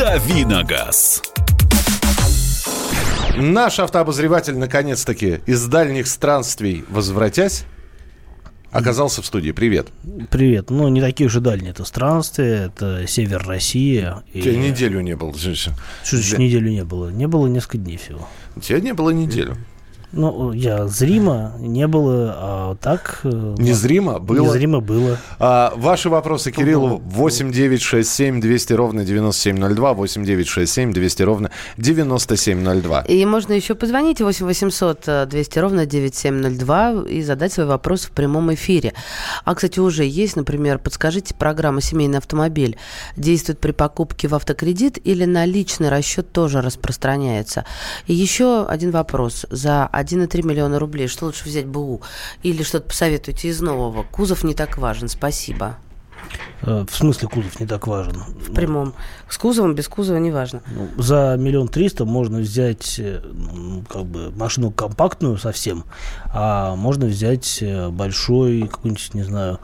Давиногаз. Наш автообозреватель, наконец-таки, из дальних странствий возвратясь, оказался в студии. Привет. Привет. Ну, не такие уже дальние это странствия, это север России. И... Тебя неделю не было. Что значит неделю не было? Не было несколько дней всего. Тебя не было неделю. Ну, я зримо не было, а так... Э, незримо было? Незримо было. А, ваши вопросы Кириллу 8 9 6 7 200 ровно 9702, 8 9 6 7 200 ровно 9702. И можно еще позвонить 8 800 200 ровно 9702 и задать свой вопрос в прямом эфире. А, кстати, уже есть, например, подскажите, программа «Семейный автомобиль» действует при покупке в автокредит или на личный расчет тоже распространяется? И еще один вопрос. За 1,3 миллиона рублей. Что лучше взять БУ? Или что-то посоветуйте из нового? Кузов не так важен. Спасибо. Э, в смысле кузов не так важен? В прямом. С кузовом, без кузова не важно. Ну, за миллион триста можно взять э, как бы машину компактную совсем, а можно взять э, большой какой-нибудь, не знаю,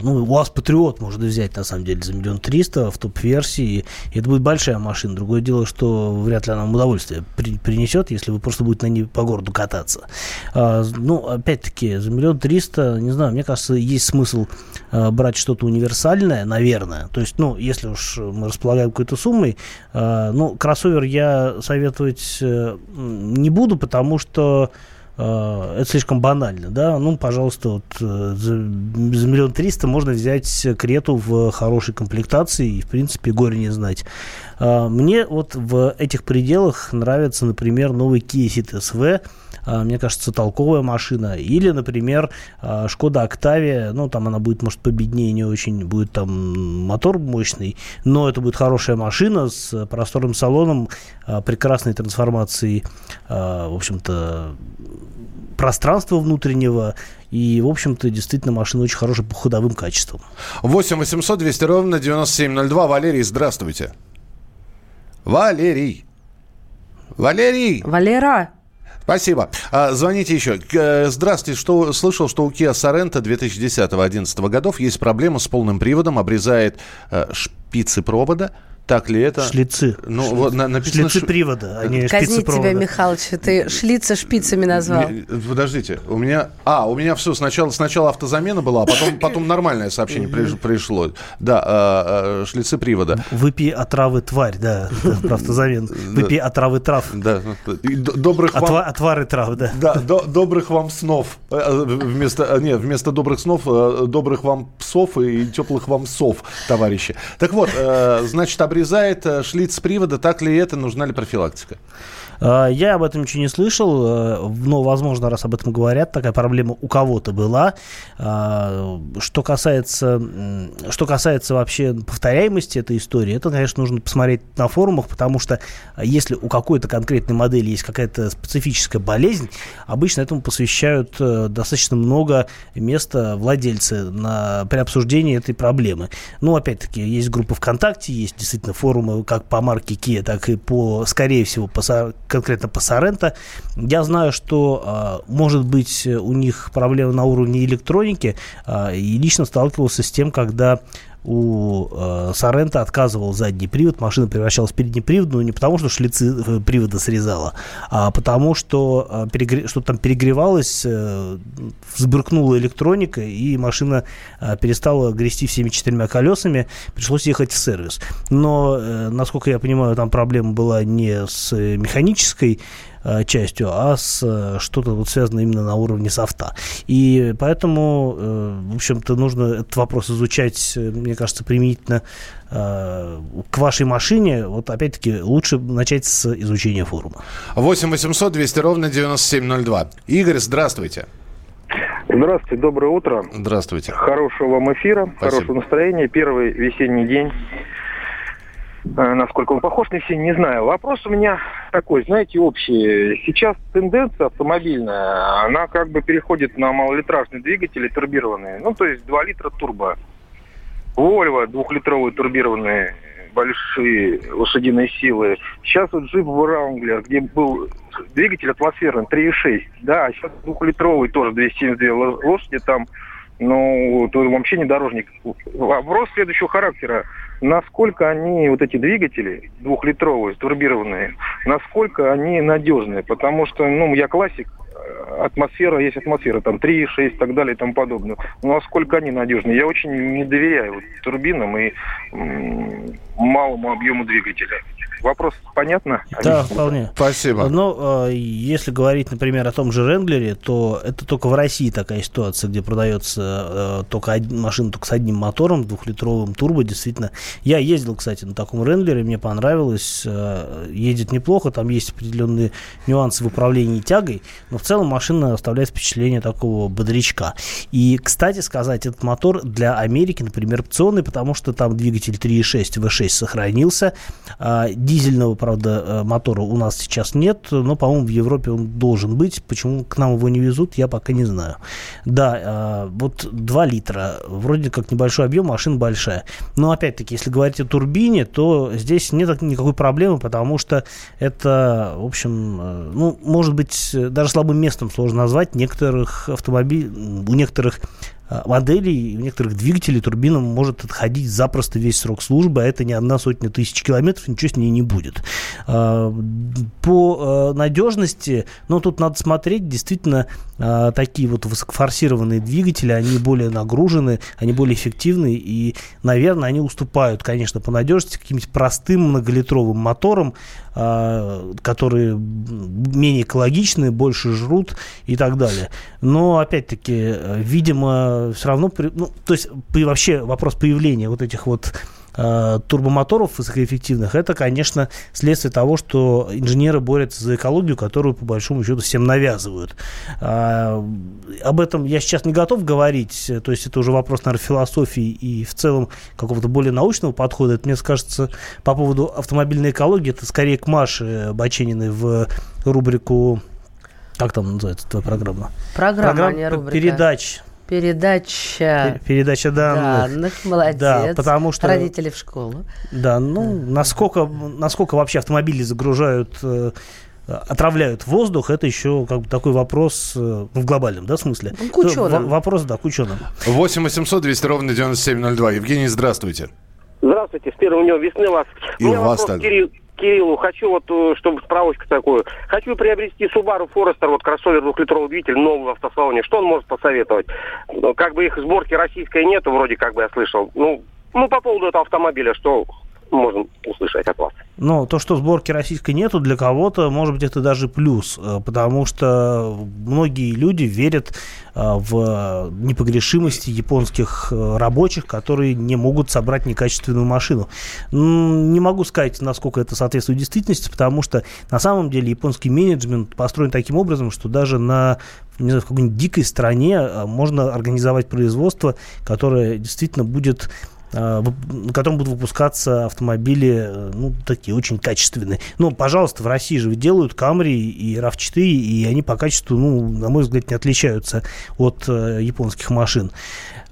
ну, УАЗ Патриот можно взять, на самом деле, за миллион триста в топ-версии. И это будет большая машина. Другое дело, что вряд ли она вам удовольствие при, принесет, если вы просто будете на ней по городу кататься. А, ну, опять-таки, за миллион триста, не знаю, мне кажется, есть смысл а, брать что-то универсальное, наверное. То есть, ну, если уж мы располагаем какой-то суммой, а, ну, кроссовер я советовать э, не буду, потому что это слишком банально, да, ну, пожалуйста, вот э, за, за миллион триста можно взять крету в хорошей комплектации и, в принципе, горе не знать. Э, мне вот в этих пределах нравится, например, новый Kia Ceed SV, мне кажется, толковая машина. Или, например, Шкода Октавия, ну, там она будет, может, победнее, не очень, будет там мотор мощный, но это будет хорошая машина с просторным салоном, прекрасной трансформацией, в общем-то, пространства внутреннего. И, в общем-то, действительно, машина очень хорошая по ходовым качествам. 8 800 200 ровно 9702. Валерий, здравствуйте. Валерий. Валерий. Валера. Спасибо. А, звоните еще. Э, здравствуйте. Что, слышал, что у Kia Sorento 2010-2011 годов есть проблема с полным приводом, обрезает э, шпицы провода. Так ли это? Шлицы. Ну, Шлицы. вот на, написано... Шлицы привода, а не Казни шпицы провода. тебя, Михалыч, ты шлицы шпицами назвал. Подождите, у меня... А, у меня все, сначала, сначала автозамена была, а потом, потом нормальное сообщение пришло. Да, а, а, шлицы привода. Выпей отравы тварь, да, про автозамен. Выпей отравы трав. Да. Добрых вам... Отвары трав, да. Да, добрых вам снов. Э, э, вместо, э, нет, вместо добрых снов, добрых вам псов и теплых вам сов, товарищи. Так вот, значит, обрезает э, шлиц привода, так ли это, нужна ли профилактика? А, я об этом ничего не слышал, э, но, возможно, раз об этом говорят, такая проблема у кого-то была. А, что касается, что касается вообще повторяемости этой истории, это, конечно, нужно посмотреть на форумах, потому что если у какой-то конкретной модели есть какая-то специфическая болезнь, обычно этому посвящают э, достаточно много места владельцы на, при обсуждении этой проблемы. Ну, опять-таки, есть группы ВКонтакте, есть действительно форумы как по марке Kia, так и по, скорее всего, по конкретно по Соренто. Я знаю, что, а, может быть, у них проблемы на уровне электроники, а, и лично сталкивался с тем, когда у э, Сорента отказывал задний привод, машина превращалась в передний привод, но не потому, что шлицы э, привода срезала, а потому, что э, перегре... что там перегревалось, э, взбрыкнула электроника, и машина э, перестала грести всеми четырьмя колесами, пришлось ехать в сервис. Но, э, насколько я понимаю, там проблема была не с механической Э, частью, а с э, что-то вот связано именно на уровне софта. И поэтому, э, в общем-то, нужно этот вопрос изучать, мне кажется, применительно к вашей машине, вот опять-таки лучше начать с изучения форума. 8 800 200 ровно 9702. Игорь, здравствуйте. Здравствуйте, доброе утро. Здравствуйте. Хорошего вам эфира, Спасибо. хорошего настроения. Первый весенний день насколько он похож на все, не знаю. Вопрос у меня такой, знаете, общий. Сейчас тенденция автомобильная, она как бы переходит на малолитражные двигатели турбированные. Ну, то есть 2 литра турбо. Volvo двухлитровые турбированные большие лошадиные силы. Сейчас вот джип Wrangler, где был двигатель атмосферный 3,6, да, а сейчас двухлитровый тоже 272 лошади, там Ну, то вообще внедорожник. Вопрос следующего характера. Насколько они, вот эти двигатели двухлитровые, турбированные, насколько они надежные? Потому что, ну, я классик, атмосфера, есть атмосфера, там 3, 6 и так далее и тому подобное. Ну, насколько они надежны? Я очень не доверяю вот, турбинам и малому объему двигателя. Вопрос понятно? Да, вполне. Спасибо. Но э, если говорить, например, о том же Ренглере, то это только в России такая ситуация, где продается э, только один, машина только с одним мотором, двухлитровым турбо, действительно. Я ездил, кстати, на таком Ренглере, мне понравилось. Э, едет неплохо, там есть определенные нюансы в управлении тягой, но в целом машина оставляет впечатление такого бодрячка. И, кстати сказать, этот мотор для Америки, например, опционный, потому что там двигатель 3.6 V6 сохранился. Дизельного, правда, э, мотора у нас сейчас нет, но, по-моему, в Европе он должен быть. Почему к нам его не везут, я пока не знаю. Да, э, вот 2 литра, вроде как небольшой объем, машина большая. Но, опять-таки, если говорить о турбине, то здесь нет никакой проблемы, потому что это, в общем, э, ну, может быть, даже слабым местом сложно назвать. Некоторых автомобилей, у некоторых моделей, у некоторых двигателей турбина может отходить запросто весь срок службы, а это не одна сотня тысяч километров, ничего с ней не будет. Э, по э, надежности, ну, тут надо смотреть, действительно, такие вот высокофорсированные двигатели, они более нагружены, они более эффективны, и, наверное, они уступают, конечно, по надежности каким-нибудь простым многолитровым моторам, которые менее экологичны, больше жрут и так далее. Но, опять-таки, видимо, все равно, ну, то есть вообще вопрос появления вот этих вот э, турбомоторов высокоэффективных, это, конечно, следствие того, что инженеры борются за экологию, которую, по большому счету, всем навязывают. А, об этом я сейчас не готов говорить, то есть это уже вопрос, наверное, философии и в целом какого-то более научного подхода. Это, мне кажется, по поводу автомобильной экологии, это скорее к Маше Бачениной в рубрику как там называется твоя программа? Программа, Программа а не рубрика. передач Передача. Передача данных. Данных, молодец. Да, потому что... Родители в школу. Да, ну, насколько, насколько вообще автомобили загружают э, отравляют воздух, это еще как бы такой вопрос э, в глобальном да, смысле. К ученым. Вопрос, да, к ученым. 8 800 200 ровно 9702. Евгений, здравствуйте. Здравствуйте, с первым днем весны вас. И у, вас так. Кирилл, Кириллу, хочу вот, э, чтобы справочку такую. Хочу приобрести Subaru Forester, вот кроссовер двухлитровый двигатель, новый в автосалоне. Что он может посоветовать? Ну, как бы их сборки российской нету, вроде как бы я слышал. Ну, ну по поводу этого автомобиля, что можем услышать от вас. Ну, то, что сборки российской нету, для кого-то, может быть, это даже плюс, э, потому что многие люди верят э, в непогрешимости японских э, рабочих, которые не могут собрать некачественную машину. Не могу сказать, насколько это соответствует действительности, потому что на самом деле японский менеджмент построен таким образом, что даже на не знаю, в какой-нибудь дикой стране можно организовать производство, которое действительно будет на котором будут выпускаться автомобили, э, ну, такие очень качественные. Ну, пожалуйста, в России же делают Camry и RAV4, и они по качеству, ну, на мой взгляд, не отличаются от э, японских машин.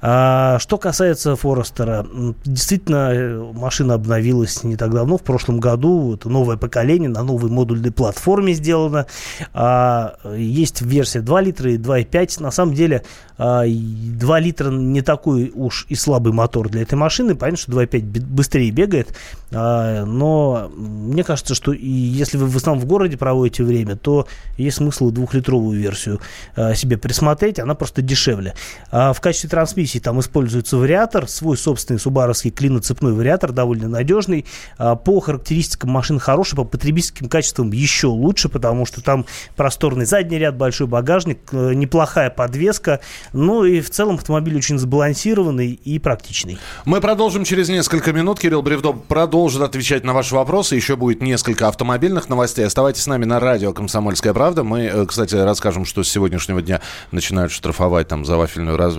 А, что касается Форестера, действительно, э, машина обновилась не так давно, в прошлом году. Это новое поколение, на новой модульной платформе сделано. А, есть версия 2 литра и 2,5. На самом деле, а, 2 литра не такой уж и слабый мотор для этой машины. Понятно, что 2,5 быстрее бегает. А, но мне кажется, что и если вы в основном в городе проводите время, то есть смысл двухлитровую версию а, себе присмотреть. Она просто дешевле. А в качестве трансмиссии трансмиссии там используется вариатор, свой собственный субаровский клиноцепной вариатор, довольно надежный. А, по характеристикам машин хороший, по потребительским качествам еще лучше, потому что там просторный задний ряд, большой багажник, э, неплохая подвеска. Ну и в целом автомобиль очень сбалансированный и практичный. Мы продолжим через несколько минут. Кирилл Бревдо продолжит отвечать на ваши вопросы. Еще будет несколько автомобильных новостей. Оставайтесь с нами на радио «Комсомольская правда». Мы, э, кстати, расскажем, что с сегодняшнего дня начинают штрафовать там за вафельную раз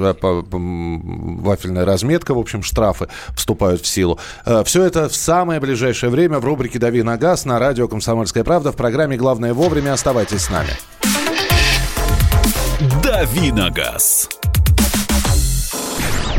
вафельная разметка, в общем, штрафы вступают в силу. Э, Все это в самое ближайшее время в рубрике «Дави на газ» на радио «Комсомольская правда» в программе «Главное вовремя». Оставайтесь с нами. «Дави на газ».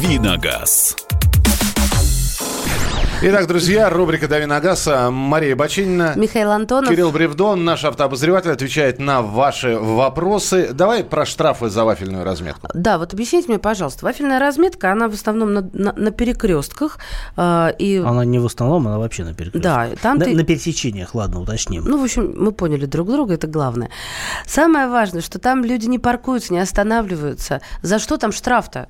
Давиногаз. Итак, друзья, рубрика «Дави на газ». Мария Бочинина. Михаил Антонов. Кирилл Бревдон, наш автообозреватель, отвечает на ваши вопросы. Давай про штрафы за вафельную разметку. Да, вот объясните мне, пожалуйста, вафельная разметка, она в основном на, на, на перекрестках. Э, и... Она не в основном, она вообще на перекрестках. Да, там на, ты... на пересечениях, ладно, уточним. Ну, в общем, мы поняли друг друга, это главное. Самое важное, что там люди не паркуются, не останавливаются. За что там штраф-то?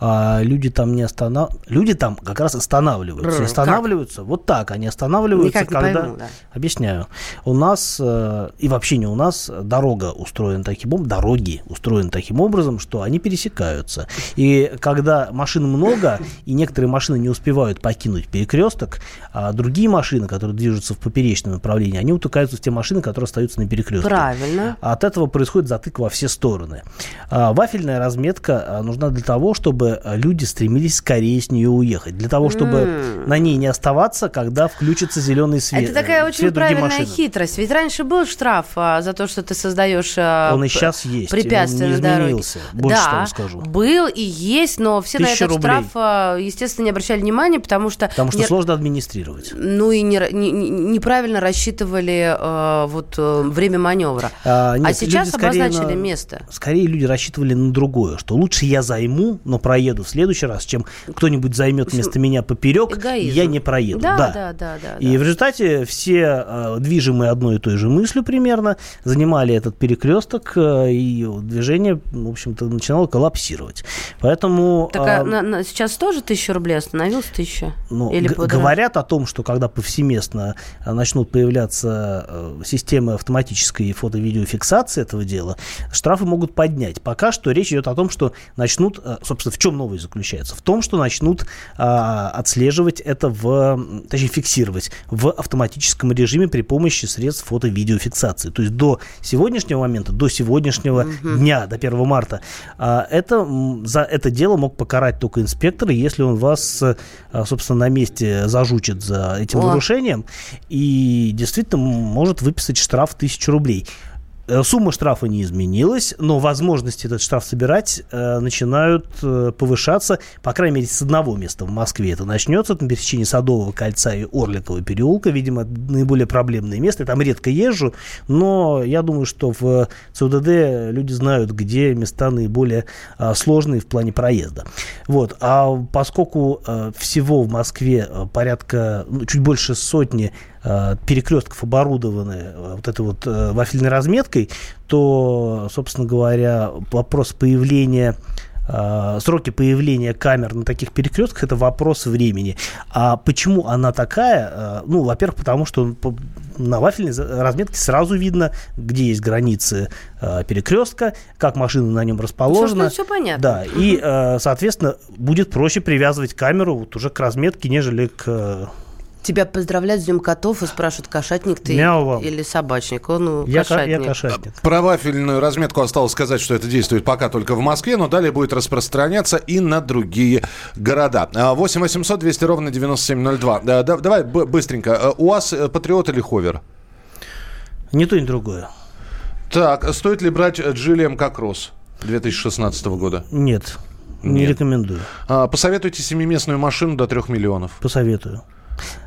А люди там не останавливаются. Люди там как раз останавливаются. Останавливаются вот так. Они останавливаются, Никак не когда. пойму, да. Объясняю. У нас э, и вообще не у нас дорога устроена таким образом, дороги устроены таким образом, что они пересекаются. И когда машин много, и некоторые машины не успевают покинуть перекресток, а другие машины, которые движутся в поперечном направлении, они утыкаются в те машины, которые остаются на перекрестке. Правильно. От этого происходит затык во все стороны. А, Вафельная разметка а, нужна для того, чтобы а, люди стремились скорее с нее уехать. Для того, чтобы М. на ней не оставаться, когда включится зеленый свет. Это такая э, очень правильная машинам. хитрость. Ведь раньше был штраф а, за то, что ты создаешь а, Он и сейчас есть, препятствия он не на дороге. изменился. Больше да, того скажу. был и есть, но все на этот рублей. штраф, а, естественно, не обращали внимания, потому что... Потому что не- сложно администрировать. Ну и не не- не- неправильно рассчитывали э, вот э, время маневра. А, А нет, сейчас люди скорее обозначили на- место. Скорее люди рассчитывали на другое, что лучше я займу, но проеду в следующий раз, чем кто-нибудь займет вместо меня поперек, Эгоизм. я не проеду. Да, да, да, да. И да. в результате все, э, движимые одной и той же мыслью примерно, занимали этот перекресток, э, и движение, в общем-то, начинало коллапсировать. Поэтому... Так, а а, на- на- сейчас тоже тысяча рублей остановился тысяча? ну, Или говорят о том, что когда повсеместно э, начнут появляться э, системы автоматической фото-видеофиксации этого дела, штрафы могут поднять. Пока что речь идет о том, что начнут, э, собственно, в чем новость заключается? В том, что начнут а, отслеживать это в, точнее, фиксировать в автоматическом режиме при помощи средств фото-видеофиксации. То есть до сегодняшнего момента, до сегодняшнего дня, до 1 марта, а, это, за это дело мог покарать только инспектор, если он вас, а, собственно, на месте зажучит за этим О. нарушением и действительно может выписать штраф в 1000 рублей. Э, Сумма штрафа не изменилась, но возможности этот штраф собирать э, начинают э, повышаться, по крайней мере, с одного места в Москве. Это начнется на пересечении Садового кольца и Орликового переулка, видимо, наиболее проблемное место. Я там редко езжу, но я думаю, что в ЦУДД люди знают, где места наиболее а, сложные в плане проезда. Вот. А поскольку э, всего в Москве э, порядка, ну, чуть больше сотни э, перекрестков оборудованы э, вот этой вот э, вафельной разметкой, то, собственно говоря, вопрос появления э, сроки появления камер на таких перекрестках это вопрос времени. А почему она такая? Э, Ну, во-первых, потому что на вафельной разметке сразу видно, где есть границы э, перекрестка, как машина на нем расположена. Все, понятно. Да, и, э, соответственно, будет проще привязывать камеру вот уже к разметке, нежели к... Тебя поздравляют с Днем котов и спрашивают, кошатник ты Мяу или собачник. Он ну, Я, кошатник. я кошатник. Про вафельную разметку осталось сказать, что это действует пока только в Москве, но далее будет распространяться и на другие города. А, 8 800 200 ровно 9702. Да, да, давай быстренько. А, У вас э, Патриот или Ховер? Не то, ни другое. Так, стоит ли брать Джиллиам Кокросс 2016 года? Нет, не Нет. рекомендую. А, Посоветуйте семиместную машину до 3 миллионов. Посоветую.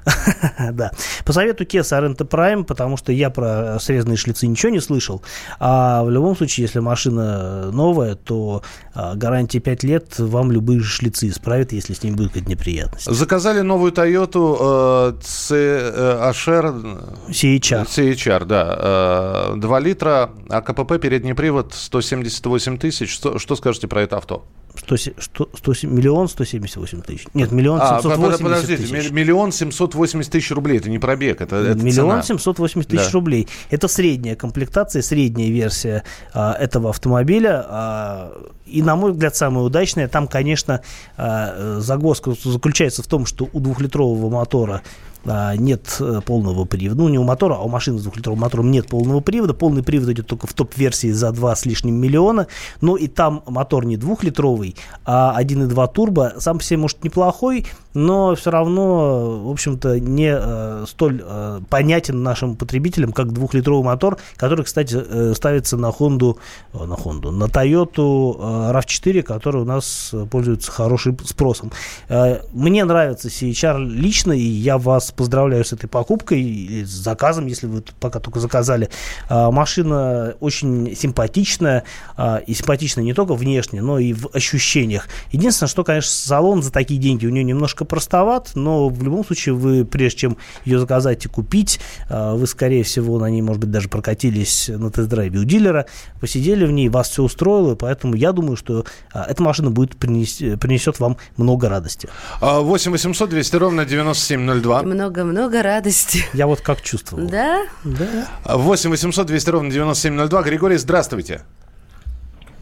Да. Посоветую Kia Sorento Prime, потому что я про срезанные шлицы ничего не слышал. А в любом случае, если машина новая, то а, гарантия 5 лет вам любые шлицы исправят, если с ними будет какая-то неприятность. Заказали новую Toyota э, CHR. CHR. CHR, да. Э, 2 литра, а КПП, передний привод, 178 тысяч. Что, что скажете про это авто? 100, что, 100, миллион 178 тысяч. Нет, миллион А, 780 подождите, тысяч. ми- миллион семьсот 780 тысяч рублей. Это не пробег, это, это Миллион цена. 780 тысяч Да. рублей. Это средняя комплектация, средняя версия а, этого автомобиля. а, и, на мой взгляд, самая удачная. Там, конечно, а, загвоздка заключается в том, что у двухлитрового мотора а, нет э, полного привода. Ну, не у мотора, а у машины с двухлитровым мотором нет полного привода. Полный привод идет только в топ-версии за 2 с лишним миллиона. Но и там мотор не двухлитровый, а 1.2 турбо. Сам по себе, может, неплохой, но все равно, в общем-то, не э, столь э, понятен нашим потребителям, как двухлитровый мотор, который, кстати, э, ставится на Honda, э, на Honda, на Toyota э, RAV4, который у нас э, пользуется хорошим спросом. Э, мне нравится CHR лично, и я вас поздравляю с этой покупкой, или с заказом, если вы пока только заказали. А, Машина очень симпатичная, а, и симпатичная не только внешне, но и в ощущениях. Единственное, что, конечно, салон за такие деньги у нее немножко простоват, но в любом случае вы, прежде чем ее заказать и купить, а, вы, скорее всего, на ней, может быть, даже прокатились на тест-драйве у дилера, посидели в ней, вас все устроило, поэтому я думаю, что а, эта машина будет принес- принесет вам много радости. А, 8 800 200 ровно 9702. Много-много радости. Я вот как чувствовал. Да? Да. 8 800 200 ровно 9702. Григорий, здравствуйте.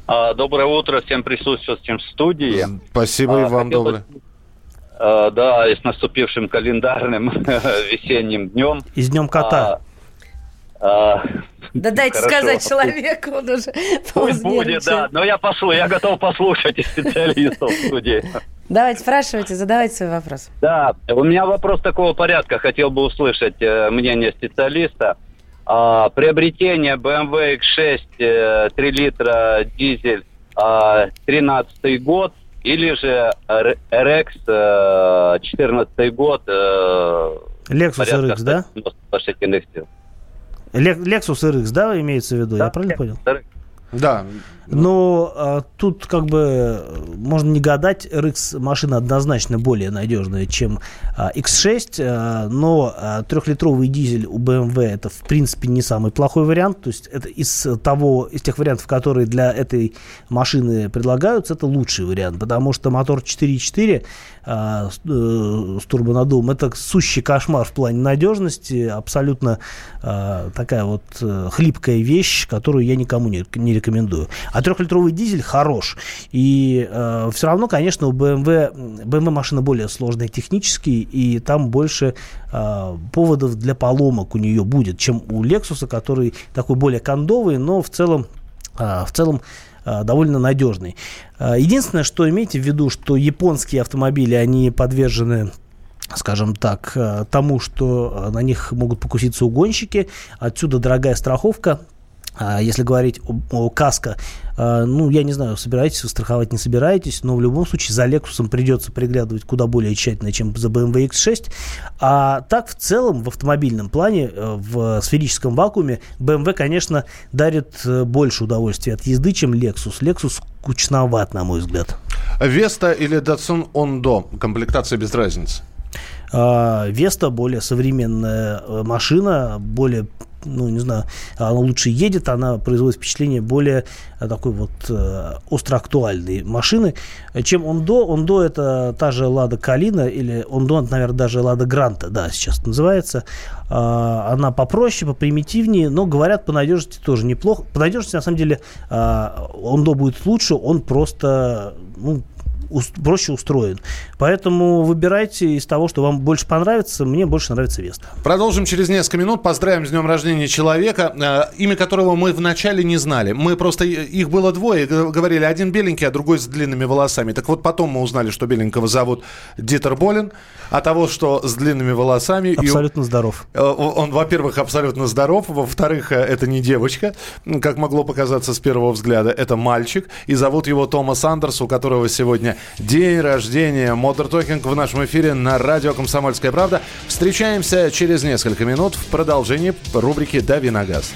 А, Доброе утро всем присутствующим в студии. Спасибо и А, вам доброе. А, Да, и с наступившим календарным весенним днем. Из Днем кота. А, Да дайте Хорошо. сказать человеку, он уже Пусть будет, да. Но я пошлю, я готов послушать и специалистов в студии. Давайте, спрашивайте, задавайте свой вопрос. Да, у меня вопрос такого порядка. Хотел бы услышать э, мнение специалиста. А, приобретение BMW X6 э, 3 литра дизель а, 13 год или же RX э, 14 год э, Lexus RX, да? 190 лошадиных сил. Ле- Lexus RX, да, имеется в виду? Я Да, правильно понял? RX. Да. Но а, тут как бы можно не гадать, RX машина однозначно более надежная, чем а, X6, а, но а, трехлитровый дизель у BMW это в принципе не самый плохой вариант, то есть это из того, из тех вариантов, которые для этой машины предлагаются, это лучший вариант, потому что мотор 4.4 а, с, э, с турбонаддувом это сущий кошмар в плане надежности, абсолютно а, такая вот э, хлипкая вещь, которую я никому не, не рекомендую. А трехлитровый дизель хорош. И все равно, конечно, у BMW, BMW машина более сложная технически, и там больше э, поводов для поломок у нее будет, чем у Lexus, который такой более кондовый, но в целом, э, в целом э, довольно надежный. Э, Единственное, что имейте в виду, что японские автомобили, они подвержены скажем так, э, тому, что э, на них могут покуситься угонщики. Отсюда дорогая страховка. А Если говорить о, о каско, э, ну, я не знаю, собираетесь вы страховать, не собираетесь, но в любом случае за Lexus придется приглядывать куда более тщательно, чем за BMW X6. А так, в целом, в автомобильном плане, э, в сферическом вакууме, BMW, конечно, дарит э, больше удовольствия от езды, чем Lexus. Lexus скучноват, на мой взгляд. Веста или Datsun Ондо? Комплектация без разницы. А, Веста более современная э, машина, более ну, не знаю, она лучше едет, она производит впечатление более э, такой вот э, остроактуальной машины, чем Ондо. Ондо это та же Лада Калина или Ондо, наверное, даже Лада Гранта, да, сейчас называется. А, она попроще, попримитивнее, но, говорят, по надежности тоже неплохо. По надежности, на самом деле, а, Ондо будет лучше, он просто, ну, проще устроен. Поэтому выбирайте из того, что вам больше понравится. Мне больше нравится Веста. Продолжим через несколько минут. Поздравим с днем рождения человека, э, имя которого мы вначале не знали. Мы просто, э, их было двое, говорили, один беленький, а другой с длинными волосами. Так вот, потом мы узнали, что беленького зовут Дитер Болин, а того, что с длинными волосами... и- Абсолютно здоров. Э, Он, во-первых, абсолютно здоров, во-вторых, это не девочка, как могло показаться с первого взгляда, это мальчик, и зовут его Томас Андерс, у которого сегодня день рождения. Модер Токинг в нашем эфире на радио «Комсомольская правда». Встречаемся через несколько минут в продолжении рубрики «Дави на газ».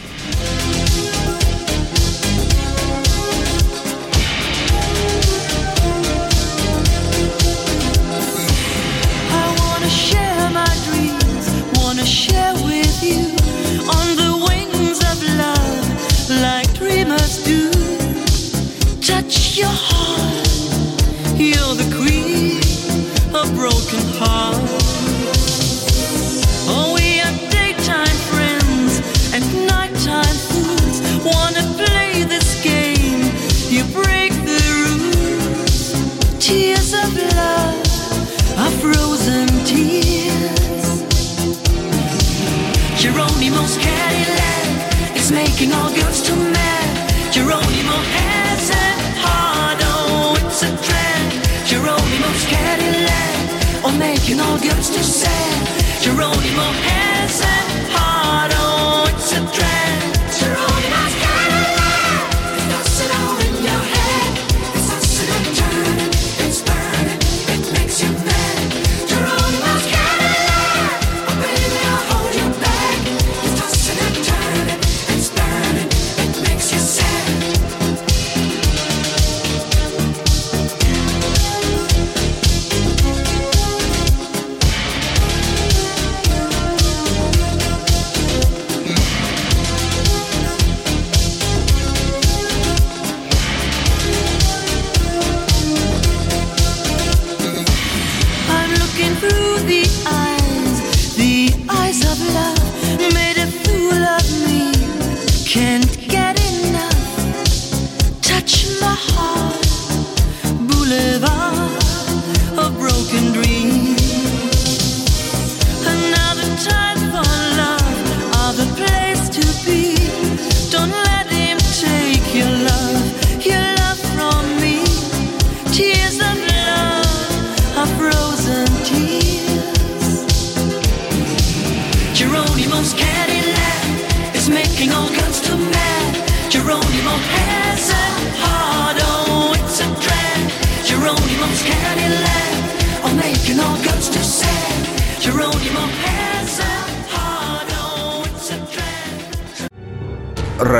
You know, girls just say. You're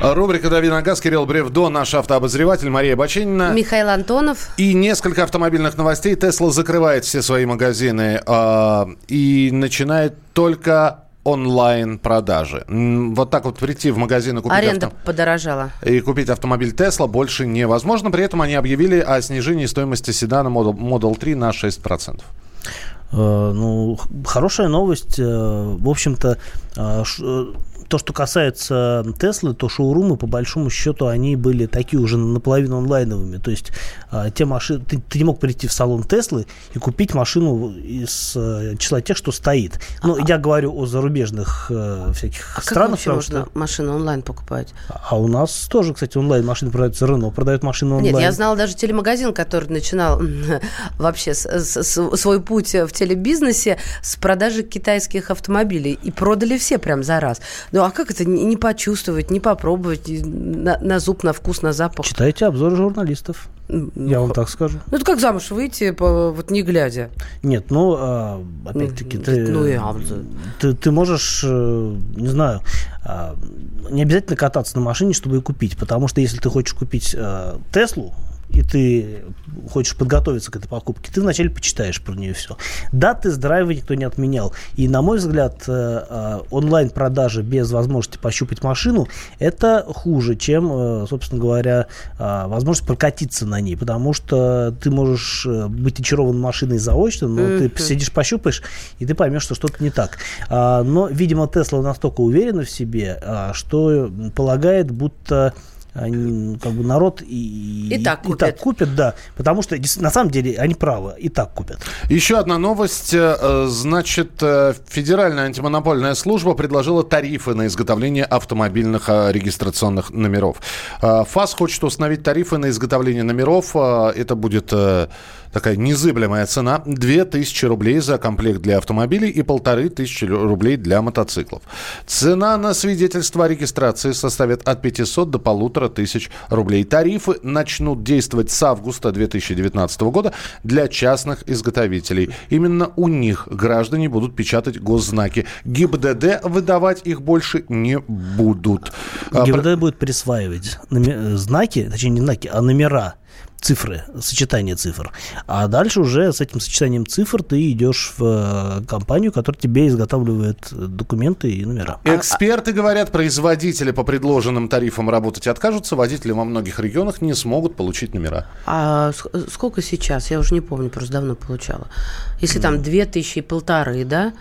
Рубрика «Дави на газ», Кирилл Бревдо, наш автообозреватель, Мария Баченина. Михаил Антонов. И несколько автомобильных новостей. Тесла закрывает все свои магазины э, и начинает только онлайн-продажи. Вот так вот прийти в магазин и купить, Аренда авто- подорожала. и купить автомобиль Тесла больше невозможно. При этом они объявили о снижении стоимости седана Model, Model 3 на 6%. Э, Ну, хорошая новость. э, В общем-то, э, э, то, что касается Теслы, то шоурумы, по большому счету, они были такие уже наполовину онлайновыми. То есть э, те машины, ты, ты не мог прийти в салон Теслы и купить машину из э, числа тех, что стоит. Ну, я говорю о зарубежных э, всяких А как странах. вообще потому можно что- машину онлайн покупать? А у нас тоже, кстати, онлайн машины продаются. Рено продает машину онлайн. Нет, я знала даже телемагазин, который начинал вообще с- с- свой путь в телебизнесе с продажи китайских автомобилей. И продали все прям за раз. Ну а как это не почувствовать, не попробовать на, на зуб, на вкус, на запах? Читайте обзоры журналистов. Я вам так скажу. Ну это как замуж выйти, по- вот не глядя. Нет, ну, а, опять-таки, ты, Ну и ты, ты можешь, э, не знаю, а, не обязательно кататься на машине, чтобы ее купить, потому что если ты хочешь купить э, Теслу, и ты хочешь подготовиться к этой покупке, ты вначале почитаешь про нее все. Да, тест-драйвы никто не отменял. И, на мой взгляд, э, э, онлайн-продажи без возможности пощупать машину, это хуже, чем, э, собственно говоря, возможность прокатиться на ней. Потому что ты можешь быть очарован машиной заочно, но ты Мгм. посидишь, пощупаешь, и ты поймешь, что что-то не так. А, Но, видимо, Тесла настолько уверена в себе, что полагает, будто они, как бы народ и, И так купят. купят, да. Потому что на самом деле они правы, и так купят. Еще одна новость. Э, Значит, э, Федеральная антимонопольная служба предложила тарифы на изготовление автомобильных э, регистрационных номеров. Э, ФАС хочет установить тарифы на изготовление номеров. Э, Это будет э, такая незыблемая цена. 2000 рублей за комплект для автомобилей и полторы тысячи рублей для мотоциклов. Цена на свидетельство о регистрации составит от 500 до полутора тысяч рублей. Тарифы начнут действовать с августа 2019 года для частных изготовителей. Именно у них граждане будут печатать госзнаки. ГИБДД выдавать их больше не будут. А, ГИБДД будет присваивать знаки, точнее не знаки, а номера цифры, сочетание цифр. А дальше уже с этим сочетанием цифр ты идешь в э, компанию, которая тебе изготавливает документы и номера. Эксперты говорят, производители по предложенным тарифам работать откажутся, водители во многих регионах не смогут получить номера. А ск- сколько сейчас? Я уже не помню, просто давно получала. Если там две тысячи и полторы, да?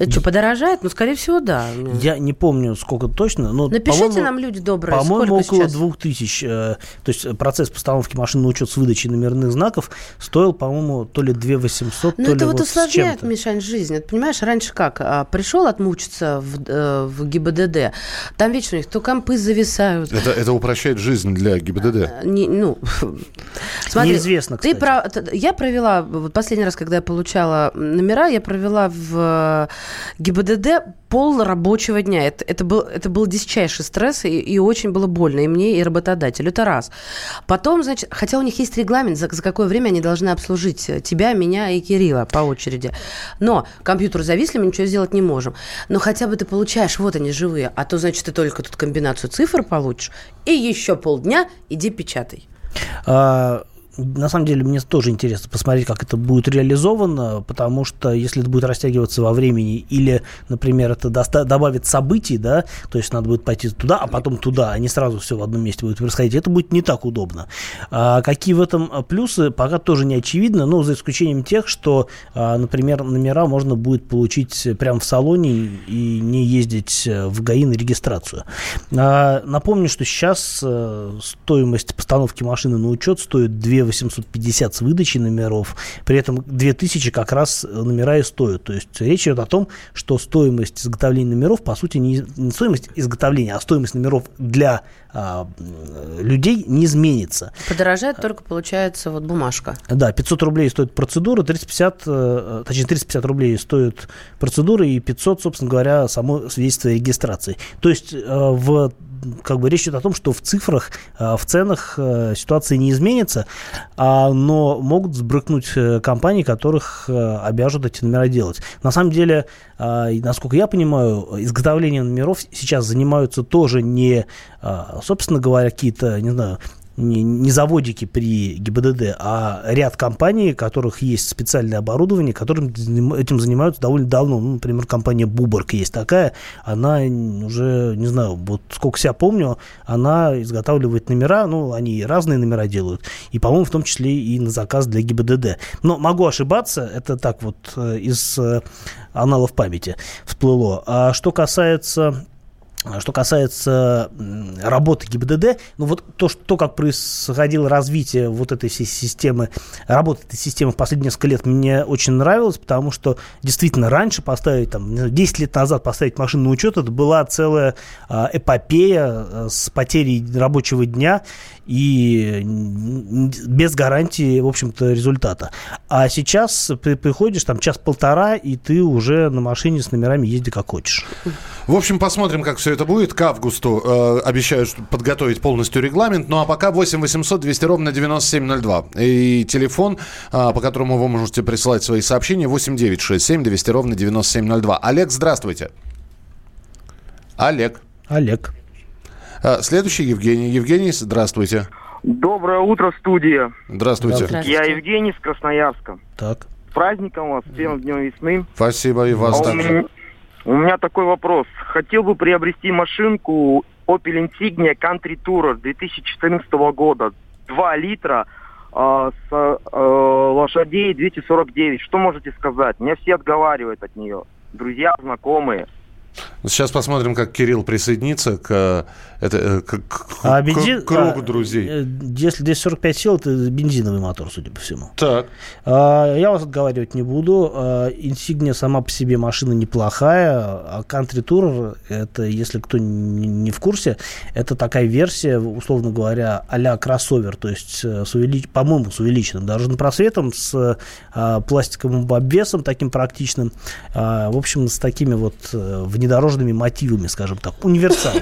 Это что, подорожает? Ну, скорее всего, да. Я не помню, сколько точно, но, Напишите по-моему, нам, люди добрые, По-моему, сколько около сейчас? двух тысяч. э, То есть процесс постановки машин на учет с выдачей номерных знаков стоил, по-моему, то ли 2 800, Ну, то это ли вот усложняет. Мишань, жизнь. Это, понимаешь, раньше как? А, пришел отмучиться в, э, в ГИБДД, там вечно у них то компы зависают. Это, это упрощает жизнь для ГИБДД. Не, ну, смотри, Неизвестно, ты про- я провела, вот последний раз, когда я получала номера, я провела в ГИБДД пол рабочего дня. Это, это, был, это был дичайший стресс, и, и очень было больно и мне, и работодателю. Это раз. Потом, значит, хотя у них есть регламент, за, за какое время они должны обслужить э, тебя, меня и Кирилла по очереди. Но компьютер зависли, мы ничего сделать не можем. Но хотя бы ты получаешь, вот они живые, а то, значит, ты только тут комбинацию цифр получишь, и еще полдня иди печатай. А, на самом деле, мне тоже интересно посмотреть, как это будет реализовано, потому что если это будет растягиваться во времени, или, например, это добавит событий, да, то есть надо будет пойти туда, а потом туда, а не сразу все в одном месте будет происходить, это будет не так удобно. А какие в этом плюсы, пока тоже не очевидно, но за исключением тех, что, а, например, номера можно будет получить прямо в салоне и не ездить в ГАИ на регистрацию. А, Напомню, что сейчас э, стоимость постановки машины на учет стоит 2 850 с выдачей номеров, при этом 2000 как раз номера и стоят. То есть речь идет о том, что стоимость изготовления номеров, по сути, не, не стоимость изготовления, а стоимость номеров для а, людей не изменится. Подорожает только, получается, вот бумажка. Да, 500 рублей стоит процедура, 350, э, точнее 350 рублей стоит процедура и 500, собственно говоря, само свидетельство о регистрации. То есть э, в как бы речь идет о том, что в цифрах, э, в ценах э, ситуация не изменится, а, но могут сбрыкнуть э, компании, которых э, обяжут эти номера делать. На самом деле, и насколько я понимаю, изготовлением номеров сейчас занимаются тоже не, э, собственно говоря, какие-то, не знаю, не, не заводики при ГИБДД, а ряд компаний, у которых есть специальное оборудование, которым этим занимаются довольно давно. Ну, например, компания Буборг есть такая, она уже, не знаю, вот сколько себя помню, она изготавливает номера, ну, они разные номера делают, и, по-моему, в том числе и на заказ для ГИБДД. Но могу ошибаться, это так вот э, из э, аналов памяти всплыло. А что касается что касается работы ГИБДД, ну вот то, что, то, как происходило развитие вот этой всей системы, работы этой системы в последние несколько лет, мне очень нравилось, потому что действительно раньше поставить, там, не знаю, 10 лет назад поставить машину на учет, это была целая а, эпопея а, с потерей рабочего дня и без гарантии, в общем-то, результата. А сейчас ты приходишь, там, час-полтора, и ты уже на машине с номерами езди как хочешь. В общем, посмотрим, как все это будет. К августу э, обещают что- подготовить полностью регламент. Ну а пока 8 800 200 ровно 9702. И телефон, э, по которому вы можете присылать свои сообщения, 8 9 6 7 200 ровно 9702. Олег, здравствуйте. Олег. Олег. Э, следующий Евгений. Евгений, здравствуйте. Доброе утро, студия. Здравствуйте. Я Евгений с Красноярска. Так. С праздником вас, всем днем весны. Спасибо и вас А у, также. меня, у меня такой вопрос. Хотел бы приобрести машинку Opel Insignia Country Tourer 2014 года. 2 литра а, с а, лошадей 249. Что можете сказать? Меня все отговаривают от нее. Друзья, знакомые. Сейчас посмотрим, как Кирилл присоединится к, э, это, э, к, к- А бензин, к кругу а, друзей. э, Если 245 сил, это бензиновый мотор, судя по всему. Так. А, Я вас отговаривать не буду. А, Insignia сама по себе машина неплохая, а Country Tourer, это, если кто не в курсе, это такая версия, условно говоря, а-ля кроссовер, то есть, с увелич- по-моему, с увеличенным дорожным просветом, с пластиковым обвесом таким практичным, в общем, с такими вот э, внедорожными мотивами, скажем так, универсал.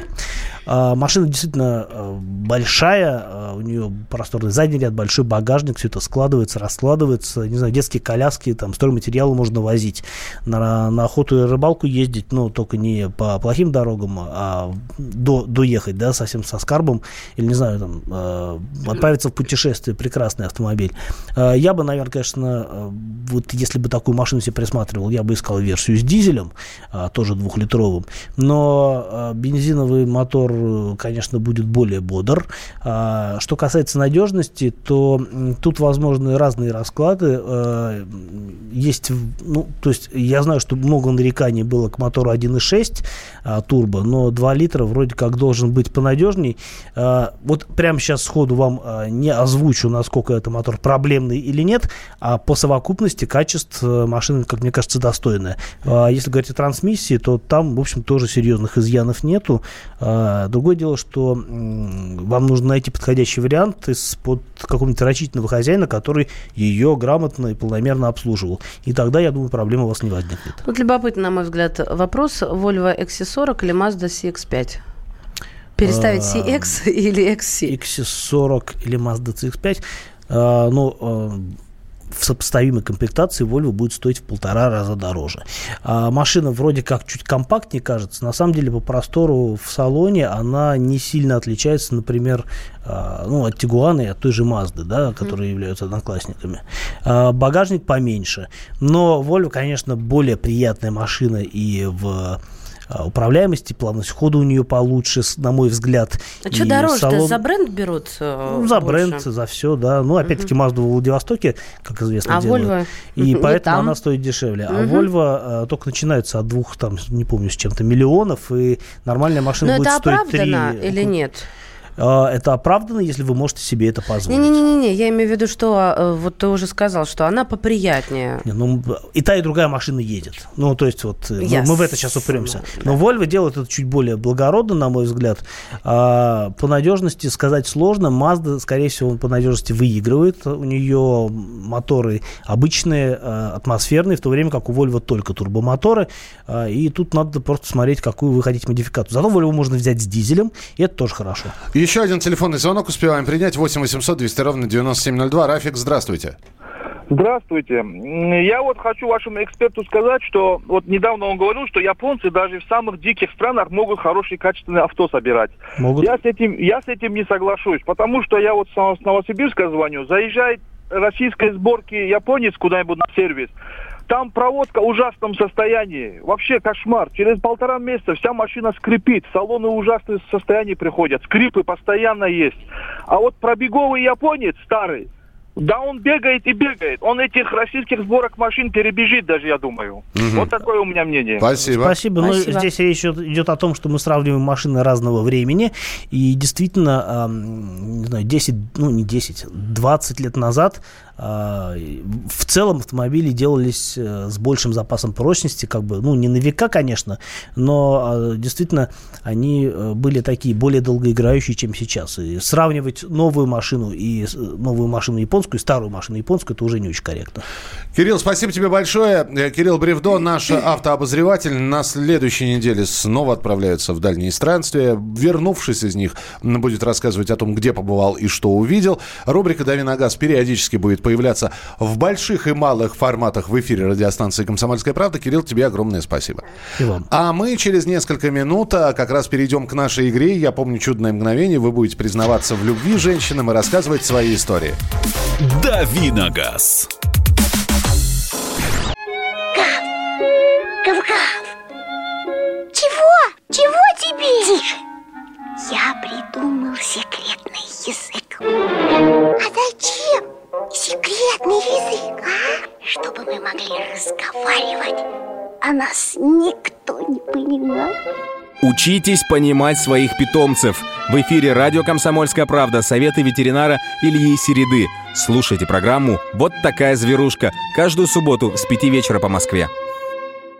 А, машина действительно а, большая, а, у нее просторный задний ряд, большой багажник, все это складывается, раскладывается, не знаю, детские коляски, там стройматериалы можно возить, на, на охоту и рыбалку ездить, но только не по плохим дорогам, а до, доехать, да, совсем со скарбом, или, не знаю, там, э, отправиться в путешествие, прекрасный автомобиль. Э, я бы, наверное, конечно, э, вот если бы такую машину себе присматривал, я бы искал версию с дизелем, э, тоже двухлитровым, но э, бензиновый мотор, э, конечно, будет более бодр. Э, что касается надежности, то тут возможны разные расклады. Э, есть, ну, то есть я знаю, что много нареканий было к мотору 1.6 а, турбо, но 2 литра вроде как должен быть понадежней. А, вот прямо сейчас сходу вам а, не озвучу, насколько это мотор проблемный или нет, а по совокупности качеств э, машина, как мне кажется, достойная. А, если говорить о трансмиссии, то там, в общем, тоже серьезных изъянов нету. Другое дело, что вам нужно найти подходящий вариант из-под какого-нибудь рачительного хозяина, который ее грамотно и полномерно обслуживал. И тогда, я думаю, проблема у вас не возникнет. Вот любопытный, на мой взгляд, вопрос. Volvo XC40 или Mazda CX-5? Переставить А, CX или XC? XC40 или Mazda CX-5, а, ну, а, в сопоставимой комплектации Volvo будет стоить в полтора раза дороже. А машина вроде как чуть компактнее кажется. На самом деле по простору в салоне она не сильно отличается, например, а, ну, от Тигуана и от той же Mazda, да, которые являются одноклассниками. А, багажник поменьше. Но Volvo, конечно, более приятная машина и в а, управляемости, плавность хода у нее получше, на мой взгляд. А что И дороже-то? салон- За бренд берут? э, ну, за больше? бренд, за все, да. Ну, опять-таки, Mazda в Владивостоке, как известно, А делают. Volvo И поэтому там. она стоит дешевле. А Мгм. Volvo э, только начинается от двух, там, не помню, с чем-то миллионов, и нормальная машина Но будет это стоить оправдано 3. или нет? Это оправдано, если вы можете себе это позволить. Не-не-не, я имею в виду, что э, вот ты уже сказал, что она поприятнее. Не, ну, и та, и другая машина едет. Ну, то есть, вот э, мы, мы в это сейчас Ясно, упремся. Но Volvo делает это чуть более благородно, на мой взгляд. А, по надежности сказать сложно. Mazda, скорее всего, по надежности выигрывает. У нее моторы обычные, а, атмосферные, в то время как у Volvo только турбомоторы. А, и тут надо просто смотреть, какую вы хотите модификацию. Зато Volvo можно взять с дизелем, и это тоже хорошо. Еще один телефонный звонок успеваем принять. 8 800 200 ровно 9702. Рафик, здравствуйте. Здравствуйте. Я вот хочу вашему эксперту сказать, что вот недавно он говорил, что японцы даже в самых диких странах могут хорошие качественные авто собирать. Могут. Я с этим, я с этим не соглашусь, потому что я вот с Новосибирска звоню, заезжает российской сборки японец куда-нибудь на сервис, там проводка в ужасном состоянии. Вообще кошмар. Через полтора месяца вся машина скрипит. Салоны в ужасном состоянии приходят. Скрипы постоянно есть. А вот пробеговый японец старый, да он бегает и бегает. Он этих российских сборок машин перебежит даже, я думаю. Вот такое у меня мнение. Спасибо. Спасибо. Но Спасибо. здесь речь идет, идет о том, что мы сравниваем машины разного времени. И действительно, не знаю, 10, ну не 10, 20 лет назад в целом автомобили делались э, с большим запасом прочности, как бы, ну не на века, конечно, но а, действительно они э, были такие более долгоиграющие, чем сейчас. И сравнивать новую машину и новую машину японскую, и старую машину японскую, это уже не очень корректно. Кирилл, спасибо тебе большое. Э, Кирилл Бревдо, наш автообозреватель, на следующей неделе снова отправляется в дальние странствия. Вернувшись из них, будет рассказывать о том, где побывал и что увидел. Рубрика «Дави на газ» периодически будет появляться в больших и малых форматах в эфире радиостанции «Комсомольская правда». Кирилл, тебе огромное спасибо. И вам. А мы через несколько минут а, как раз перейдем к нашей игре. Я помню чудное мгновение. Вы будете признаваться в любви женщинам и рассказывать свои истории. «Дави на газ». Гав-гав! Чего? Чего тебе? Тише! Я придумал секретный язык. А зачем секретный язык, а? Чтобы мы могли разговаривать, а нас никто не понимал. Учитесь понимать своих питомцев. В эфире радио «Комсомольская правда» советы ветеринара Ильи Середы. Слушайте программу «Вот такая зверушка» каждую субботу с 5 вечера по Москве.